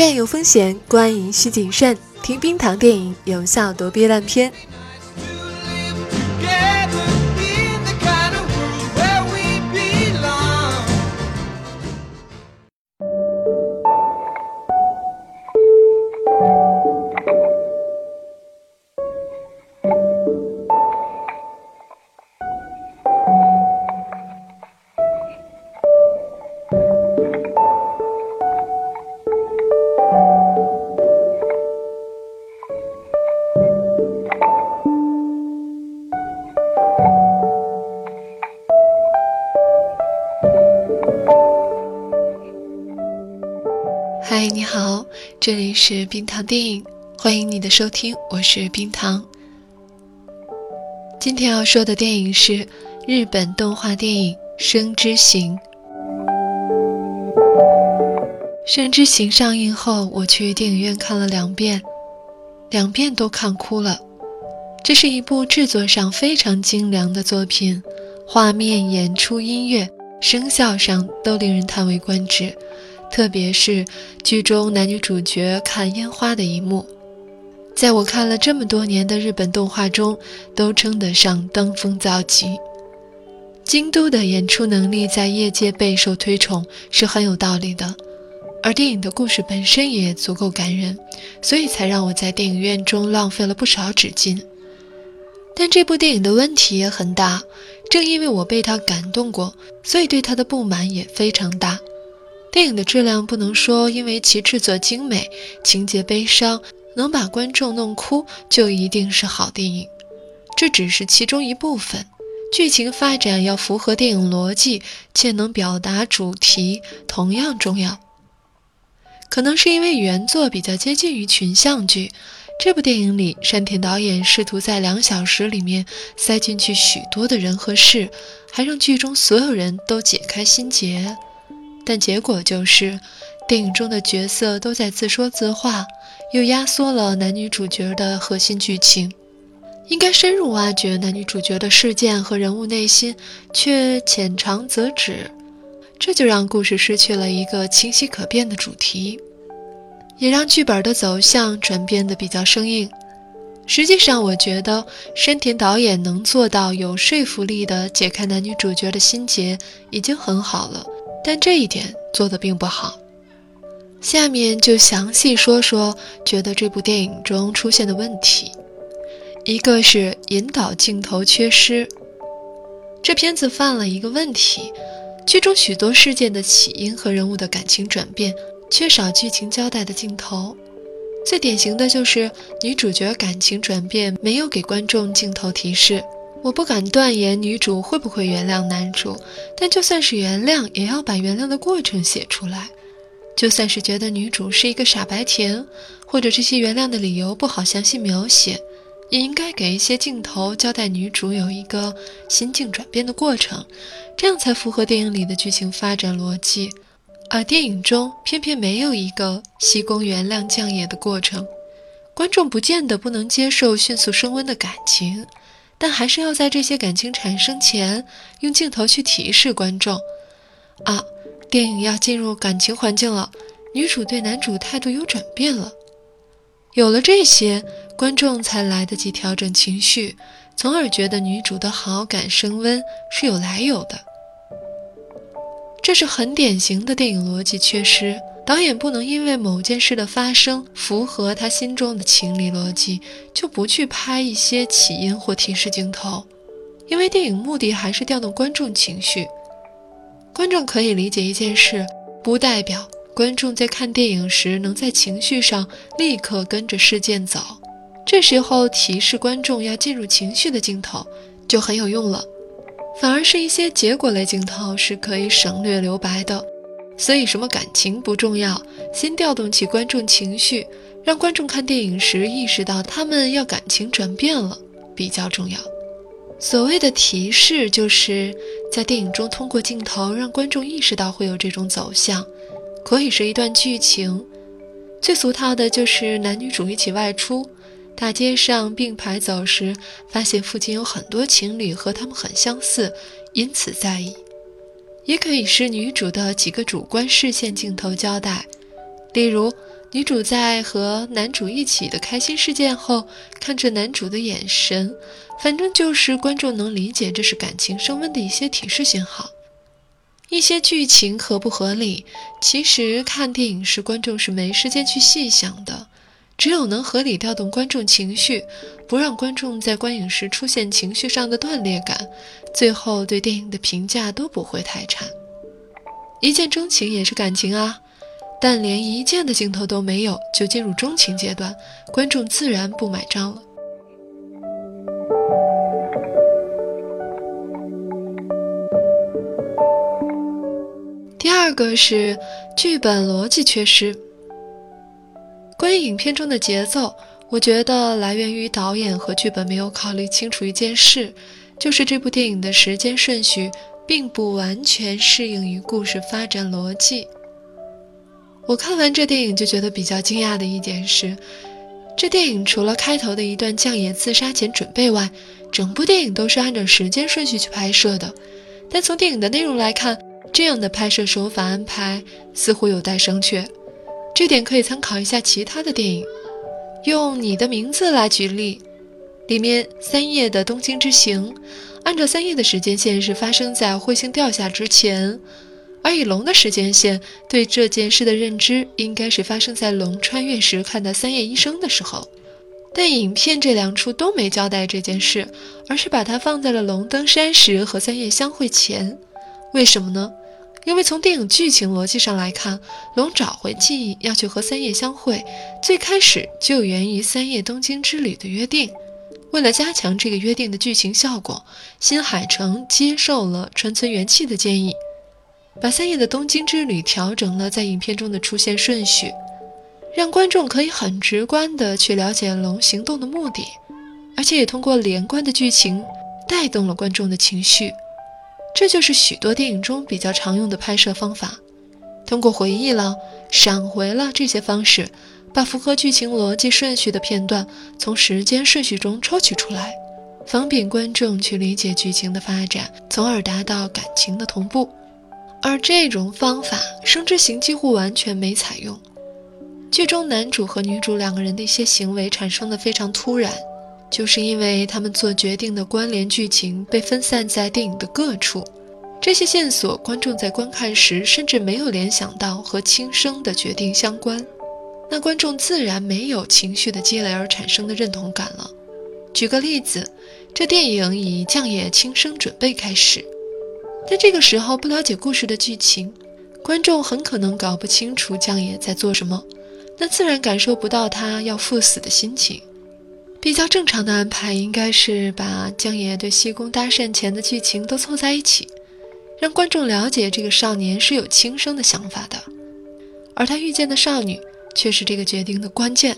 院有风险，观影需谨慎。听冰糖电影，有效躲避烂片。嗨，你好，这里是冰糖电影，欢迎你的收听，我是冰糖。今天要说的电影是日本动画电影《生之行》。《生之行》上映后，我去电影院看了两遍，两遍都看哭了。这是一部制作上非常精良的作品，画面、演出、音乐、声效上都令人叹为观止。特别是剧中男女主角看烟花的一幕，在我看了这么多年的日本动画中，都称得上登峰造极。京都的演出能力在业界备受推崇是很有道理的，而电影的故事本身也足够感人，所以才让我在电影院中浪费了不少纸巾。但这部电影的问题也很大，正因为我被它感动过，所以对它的不满也非常大。电影的质量不能说因为其制作精美、情节悲伤能把观众弄哭就一定是好电影，这只是其中一部分。剧情发展要符合电影逻辑且能表达主题同样重要。可能是因为原作比较接近于群像剧，这部电影里山田导演试图在两小时里面塞进去许多的人和事，还让剧中所有人都解开心结。但结果就是，电影中的角色都在自说自话，又压缩了男女主角的核心剧情。应该深入挖掘男女主角的事件和人物内心，却浅尝辄止，这就让故事失去了一个清晰可辨的主题，也让剧本的走向转变得比较生硬。实际上，我觉得深田导演能做到有说服力的解开男女主角的心结，已经很好了。但这一点做得并不好。下面就详细说说觉得这部电影中出现的问题。一个是引导镜头缺失。这片子犯了一个问题：剧中许多事件的起因和人物的感情转变缺少剧情交代的镜头。最典型的就是女主角感情转变没有给观众镜头提示。我不敢断言女主会不会原谅男主，但就算是原谅，也要把原谅的过程写出来。就算是觉得女主是一个傻白甜，或者这些原谅的理由不好详细描写，也应该给一些镜头交代女主有一个心境转变的过程，这样才符合电影里的剧情发展逻辑。而电影中偏偏没有一个西宫原谅降野的过程，观众不见得不能接受迅速升温的感情。但还是要在这些感情产生前，用镜头去提示观众：啊，电影要进入感情环境了，女主对男主态度有转变了。有了这些，观众才来得及调整情绪，从而觉得女主的好感升温是有来有的。这是很典型的电影逻辑缺失。导演不能因为某件事的发生符合他心中的情理逻辑，就不去拍一些起因或提示镜头，因为电影目的还是调动观众情绪。观众可以理解一件事，不代表观众在看电影时能在情绪上立刻跟着事件走。这时候提示观众要进入情绪的镜头就很有用了，反而是一些结果类镜头是可以省略留白的。所以，什么感情不重要，先调动起观众情绪，让观众看电影时意识到他们要感情转变了，比较重要。所谓的提示，就是在电影中通过镜头让观众意识到会有这种走向，可以是一段剧情。最俗套的就是男女主一起外出，大街上并排走时，发现附近有很多情侣和他们很相似，因此在意。也可以是女主的几个主观视线镜头交代，例如女主在和男主一起的开心事件后，看着男主的眼神，反正就是观众能理解这是感情升温的一些提示信号。一些剧情合不合理，其实看电影时观众是没时间去细想的。只有能合理调动观众情绪，不让观众在观影时出现情绪上的断裂感，最后对电影的评价都不会太差。一见钟情也是感情啊。但连一见的镜头都没有，就进入钟情阶段，观众自然不买账了。第二个是剧本逻辑缺失。关于影片中的节奏，我觉得来源于导演和剧本没有考虑清楚一件事，就是这部电影的时间顺序并不完全适应于故事发展逻辑。我看完这电影就觉得比较惊讶的一点是，这电影除了开头的一段将野自杀前准备外，整部电影都是按照时间顺序去拍摄的。但从电影的内容来看，这样的拍摄手法安排似乎有待商榷。这点可以参考一下其他的电影。用你的名字来举例，里面三叶的东京之行，按照三叶的时间线是发生在彗星掉下之前。而以龙的时间线对这件事的认知，应该是发生在龙穿越时看到三叶医生的时候。但影片这两处都没交代这件事，而是把它放在了龙登山时和三叶相会前。为什么呢？因为从电影剧情逻辑上来看，龙找回记忆要去和三叶相会，最开始就源于三叶东京之旅的约定。为了加强这个约定的剧情效果，新海诚接受了川村元气的建议。把三叶的东京之旅调整了在影片中的出现顺序，让观众可以很直观地去了解龙行动的目的，而且也通过连贯的剧情带动了观众的情绪。这就是许多电影中比较常用的拍摄方法，通过回忆了、闪回了这些方式，把符合剧情逻辑顺序的片段从时间顺序中抽取出来，方便观众去理解剧情的发展，从而达到感情的同步。而这种方法，《生之行》几乎完全没采用。剧中男主和女主两个人的一些行为产生的非常突然，就是因为他们做决定的关联剧情被分散在电影的各处，这些线索观众在观看时甚至没有联想到和轻生的决定相关，那观众自然没有情绪的积累而产生的认同感了。举个例子，这电影以降野轻生准备开始。在这个时候，不了解故事的剧情，观众很可能搞不清楚江野在做什么，那自然感受不到他要赴死的心情。比较正常的安排应该是把江爷对西宫搭讪前的剧情都凑在一起，让观众了解这个少年是有轻生的想法的，而他遇见的少女却是这个决定的关键。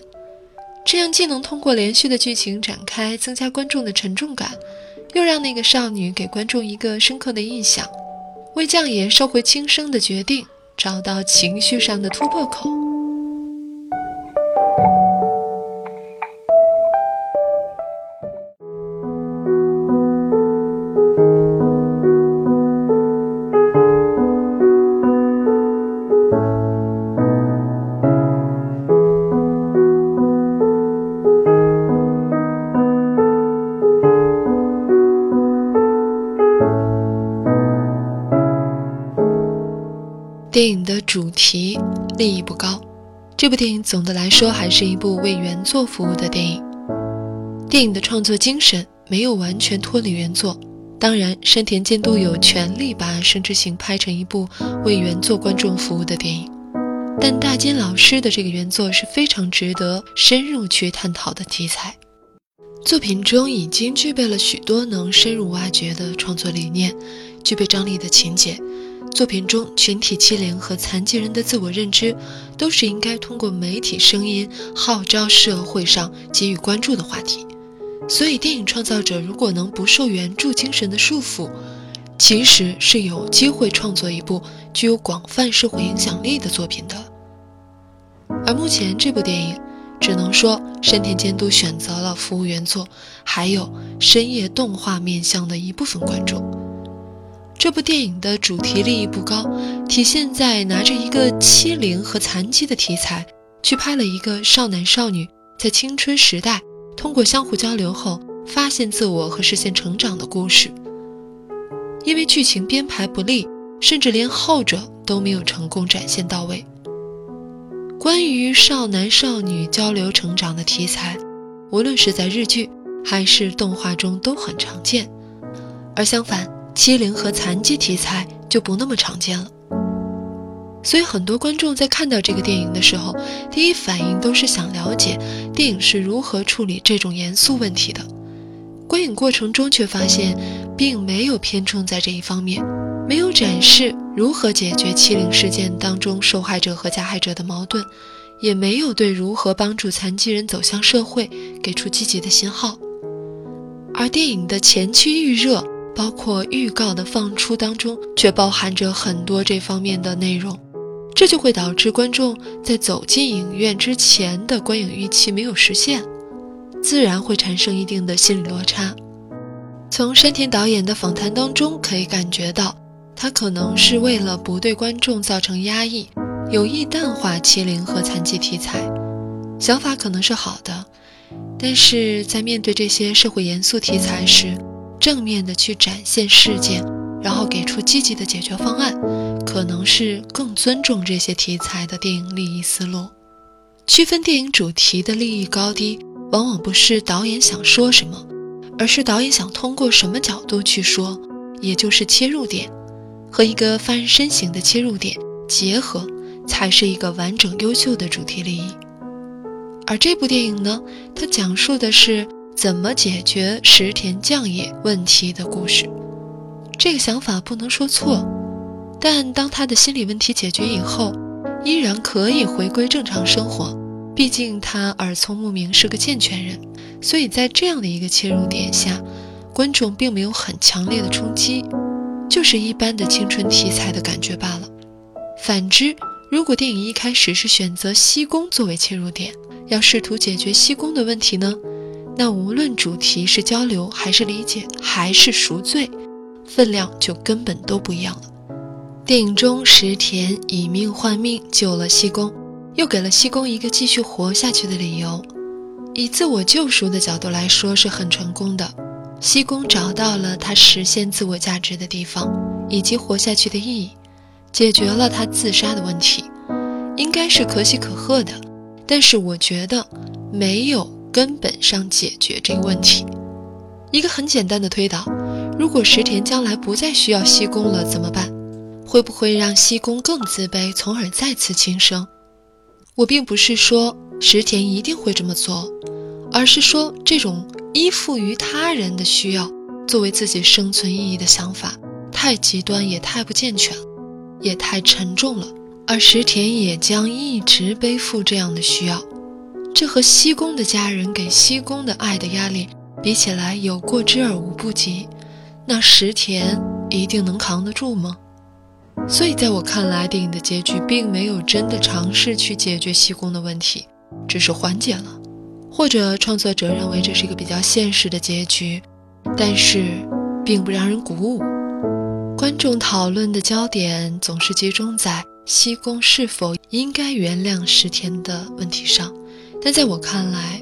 这样既能通过连续的剧情展开，增加观众的沉重感。又让那个少女给观众一个深刻的印象，为将爷收回轻生的决定找到情绪上的突破口。这部电影总的来说还是一部为原作服务的电影。电影的创作精神没有完全脱离原作，当然山田监督有权利把《生之行》拍成一部为原作观众服务的电影，但大金老师的这个原作是非常值得深入去探讨的题材。作品中已经具备了许多能深入挖掘的创作理念，具备张力的情节。作品中群体欺凌和残疾人的自我认知，都是应该通过媒体声音号召社会上给予关注的话题。所以，电影创造者如果能不受原著精神的束缚，其实是有机会创作一部具有广泛社会影响力的作品的。而目前这部电影，只能说山田监督选择了服务原作，还有深夜动画面向的一部分观众。这部电影的主题利益不高，体现在拿着一个欺凌和残疾的题材，去拍了一个少男少女在青春时代通过相互交流后发现自我和实现成长的故事。因为剧情编排不利，甚至连后者都没有成功展现到位。关于少男少女交流成长的题材，无论是在日剧还是动画中都很常见，而相反，欺凌和残疾题材就不那么常见了。所以，很多观众在看到这个电影的时候，第一反应都是想了解电影是如何处理这种严肃问题的。观影过程中却发现，并没有偏重在这一方面，没有展示如何解决欺凌事件当中受害者和加害者的矛盾，也没有对如何帮助残疾人走向社会给出积极的信号。而电影的前期预热，包括预告的放出当中，却包含着很多这方面的内容。这就会导致观众在走进影院之前的观影预期没有实现，自然会产生一定的心理落差。从山田导演的访谈当中可以感觉到，他可能是为了不对观众造成压抑，有意淡化欺凌和残疾题材。想法可能是好的，但是在面对这些社会严肃题材时，正面的去展现事件。然后给出积极的解决方案，可能是更尊重这些题材的电影利益思路。区分电影主题的利益高低，往往不是导演想说什么，而是导演想通过什么角度去说，也就是切入点和一个发人深省的切入点结合，才是一个完整优秀的主题利益。而这部电影呢，它讲述的是怎么解决石田将也问题的故事。这个想法不能说错，但当他的心理问题解决以后，依然可以回归正常生活。毕竟他耳聪目明，是个健全人，所以在这样的一个切入点下，观众并没有很强烈的冲击，就是一般的青春题材的感觉罢了。反之，如果电影一开始是选择西宫作为切入点，要试图解决西宫的问题呢，那无论主题是交流，还是理解，还是赎罪。分量就根本都不一样了。电影中，石田以命换命救了西宫，又给了西宫一个继续活下去的理由。以自我救赎的角度来说，是很成功的。西宫找到了他实现自我价值的地方，以及活下去的意义，解决了他自杀的问题，应该是可喜可贺的。但是我觉得没有根本上解决这个问题。一个很简单的推导。如果石田将来不再需要西宫了，怎么办？会不会让西宫更自卑，从而再次轻生？我并不是说石田一定会这么做，而是说这种依附于他人的需要作为自己生存意义的想法，太极端也太不健全，也太沉重了。而石田也将一直背负这样的需要，这和西宫的家人给西宫的爱的压力比起来，有过之而无不及。那石田一定能扛得住吗？所以，在我看来，电影的结局并没有真的尝试去解决西宫的问题，只是缓解了，或者创作者认为这是一个比较现实的结局，但是并不让人鼓舞。观众讨论的焦点总是集中在西宫是否应该原谅石田的问题上，但在我看来，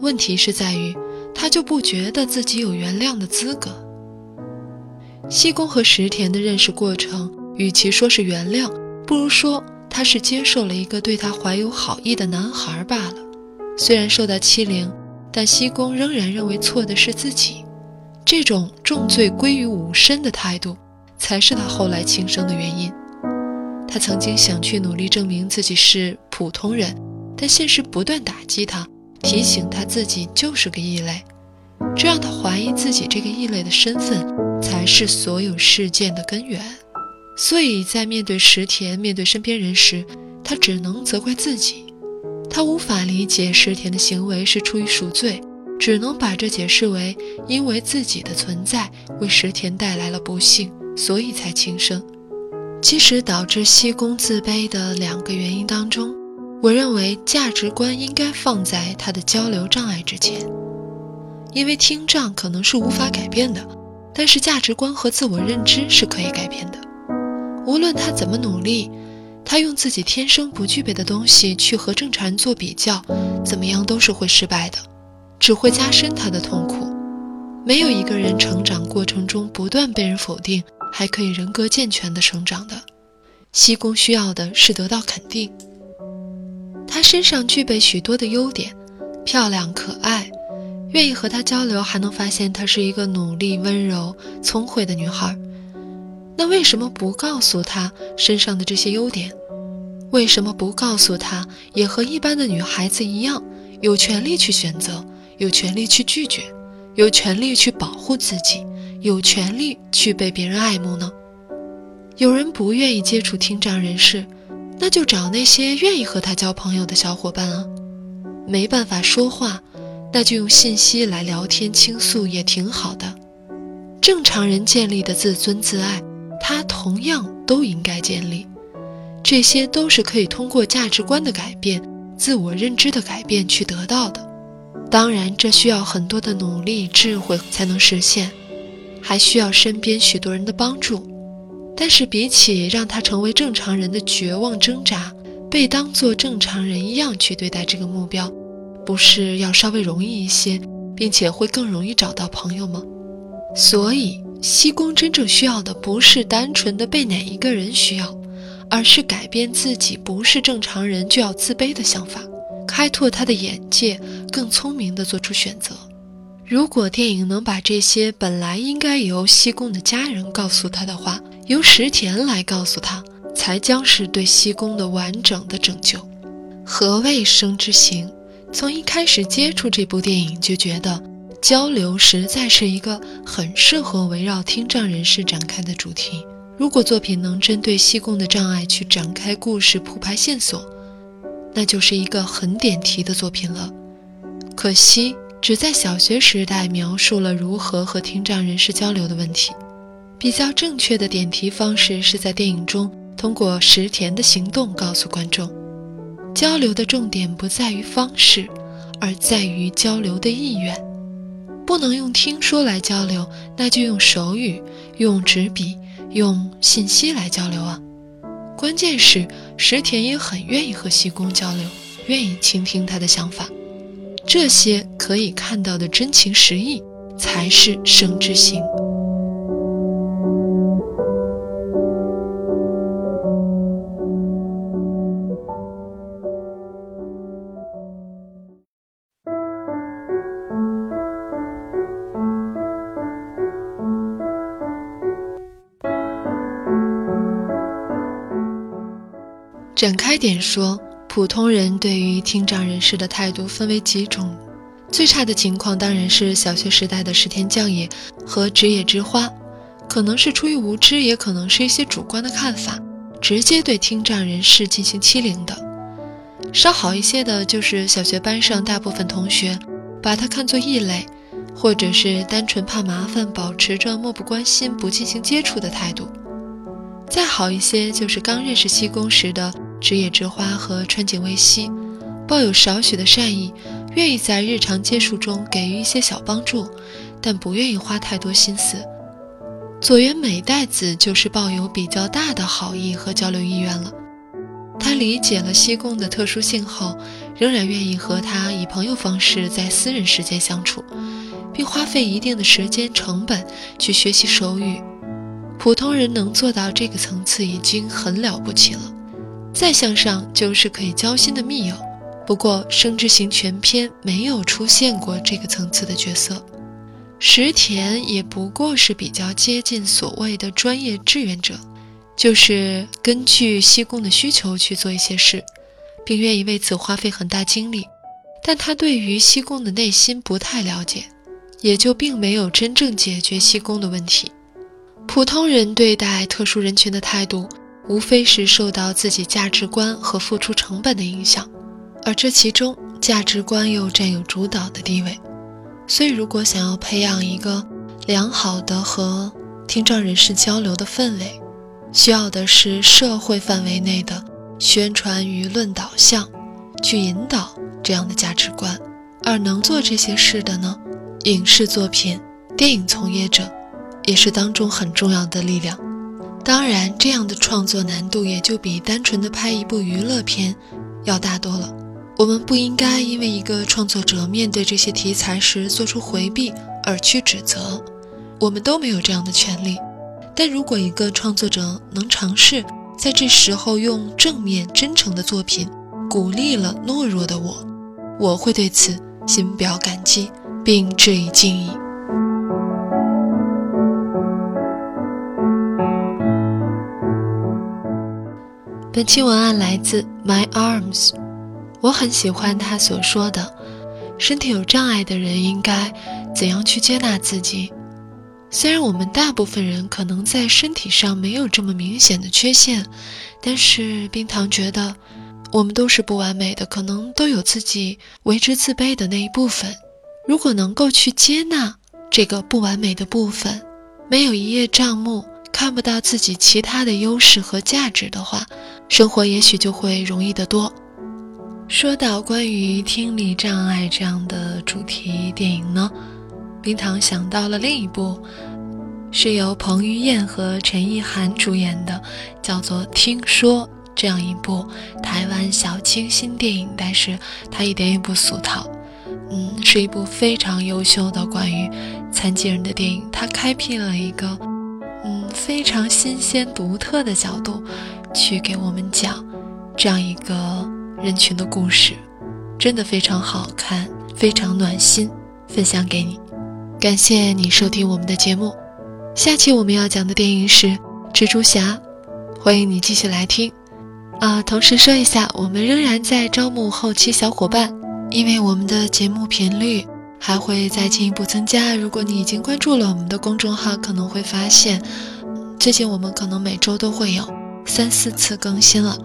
问题是在于他就不觉得自己有原谅的资格。西宫和石田的认识过程，与其说是原谅，不如说他是接受了一个对他怀有好意的男孩罢了。虽然受到欺凌，但西宫仍然认为错的是自己。这种重罪归于无身的态度，才是他后来轻生的原因。他曾经想去努力证明自己是普通人，但现实不断打击他，提醒他自己就是个异类。这让他怀疑自己这个异类的身份才是所有事件的根源，所以在面对石田、面对身边人时，他只能责怪自己。他无法理解石田的行为是出于赎罪，只能把这解释为因为自己的存在为石田带来了不幸，所以才轻生。其实导致西宫自卑的两个原因当中，我认为价值观应该放在他的交流障碍之前。因为听障可能是无法改变的，但是价值观和自我认知是可以改变的。无论他怎么努力，他用自己天生不具备的东西去和正常人做比较，怎么样都是会失败的，只会加深他的痛苦。没有一个人成长过程中不断被人否定，还可以人格健全的成长的。西宫需要的是得到肯定。她身上具备许多的优点，漂亮可爱，愿意和她交流，还能发现她是一个努力、温柔、聪慧的女孩。那为什么不告诉她身上的这些优点？为什么不告诉她，也和一般的女孩子一样，有权利去选择，有权利去拒绝，有权利去保护自己，有权利去被别人爱慕呢？有人不愿意接触听障人士，那就找那些愿意和他交朋友的小伙伴啊。没办法说话，那就用信息来聊天倾诉也挺好的。正常人建立的自尊自爱。他同样都应该建立，这些都是可以通过价值观的改变、自我认知的改变去得到的。当然，这需要很多的努力、智慧才能实现，还需要身边许多人的帮助。但是，比起让他成为正常人的绝望挣扎，被当作正常人一样去对待这个目标，不是要稍微容易一些，并且会更容易找到朋友吗？所以。西宫真正需要的不是单纯的被哪一个人需要，而是改变自己不是正常人就要自卑的想法，开拓他的眼界，更聪明地做出选择。如果电影能把这些本来应该由西宫的家人告诉他的话，由石田来告诉他，才将是对西宫的完整的拯救。何谓生之行？从一开始接触这部电影就觉得。交流实在是一个很适合围绕听障人士展开的主题。如果作品能针对西贡的障碍去展开故事、铺排线索，那就是一个很点题的作品了。可惜只在小学时代描述了如何和听障人士交流的问题。比较正确的点题方式是在电影中通过石田的行动告诉观众，交流的重点不在于方式，而在于交流的意愿。不能用听说来交流，那就用手语、用纸笔、用信息来交流啊！关键是石田也很愿意和西宫交流，愿意倾听他的想法，这些可以看到的真情实意，才是生之行。展开点说，普通人对于听障人士的态度分为几种。最差的情况当然是小学时代的石田将也和职野之花，可能是出于无知，也可能是一些主观的看法，直接对听障人士进行欺凌的。稍好一些的就是小学班上大部分同学把他看作异类，或者是单纯怕麻烦，保持着漠不关心、不进行接触的态度。再好一些就是刚认识西宫时的。枝野之花和川井卫希抱有少许的善意，愿意在日常接触中给予一些小帮助，但不愿意花太多心思。佐原美代子就是抱有比较大的好意和交流意愿了。他理解了西宫的特殊性后，仍然愿意和他以朋友方式在私人时间相处，并花费一定的时间成本去学习手语。普通人能做到这个层次已经很了不起了。再向上就是可以交心的密友，不过《生之行》全篇没有出现过这个层次的角色，石田也不过是比较接近所谓的专业志愿者，就是根据西宫的需求去做一些事，并愿意为此花费很大精力，但他对于西宫的内心不太了解，也就并没有真正解决西宫的问题。普通人对待特殊人群的态度。无非是受到自己价值观和付出成本的影响，而这其中价值观又占有主导的地位。所以，如果想要培养一个良好的和听障人士交流的氛围，需要的是社会范围内的宣传舆论导向，去引导这样的价值观。而能做这些事的呢，影视作品、电影从业者，也是当中很重要的力量。当然，这样的创作难度也就比单纯的拍一部娱乐片要大多了。我们不应该因为一个创作者面对这些题材时做出回避而去指责，我们都没有这样的权利。但如果一个创作者能尝试在这时候用正面、真诚的作品鼓励了懦弱的我，我会对此心表感激，并致以敬意。本期文案来自 My Arms，我很喜欢他所说的：身体有障碍的人应该怎样去接纳自己。虽然我们大部分人可能在身体上没有这么明显的缺陷，但是冰糖觉得我们都是不完美的，可能都有自己为之自卑的那一部分。如果能够去接纳这个不完美的部分，没有一叶障目，看不到自己其他的优势和价值的话，生活也许就会容易得多。说到关于听力障碍这样的主题电影呢？冰糖想到了另一部，是由彭于晏和陈意涵主演的，叫做《听说》这样一部台湾小清新电影，但是它一点也不俗套，嗯，是一部非常优秀的关于残疾人的电影。它开辟了一个嗯非常新鲜独特的角度，去给我们讲这样一个人群的故事，真的非常好看，非常暖心，分享给你。感谢你收听我们的节目，下期我们要讲的电影是《蜘蛛侠》，欢迎你继续来听。啊，同时说一下，我们仍然在招募后期小伙伴，因为我们的节目频率还会再进一步增加。如果你已经关注了我们的公众号，可能会发现，最近我们可能每周都会有三四次更新了。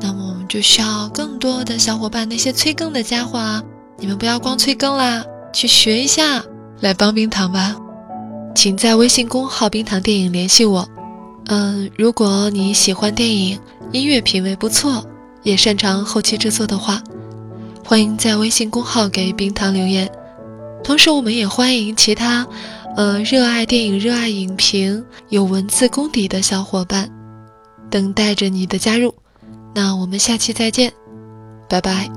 那么我们就需要更多的小伙伴，那些催更的家伙啊，你们不要光催更啦，去学一下。来帮冰糖吧，请在微信公号“冰糖电影”联系我。嗯，如果你喜欢电影，音乐品味不错，也擅长后期制作的话，欢迎在微信公号给冰糖留言。同时，我们也欢迎其他，呃，热爱电影、热爱影评、有文字功底的小伙伴，等待着你的加入。那我们下期再见，拜拜。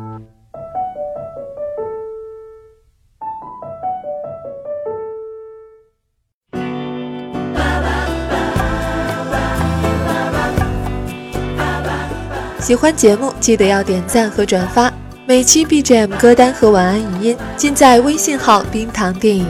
喜欢节目，记得要点赞和转发。每期 BGM 歌单和晚安语音尽在微信号“冰糖电影”。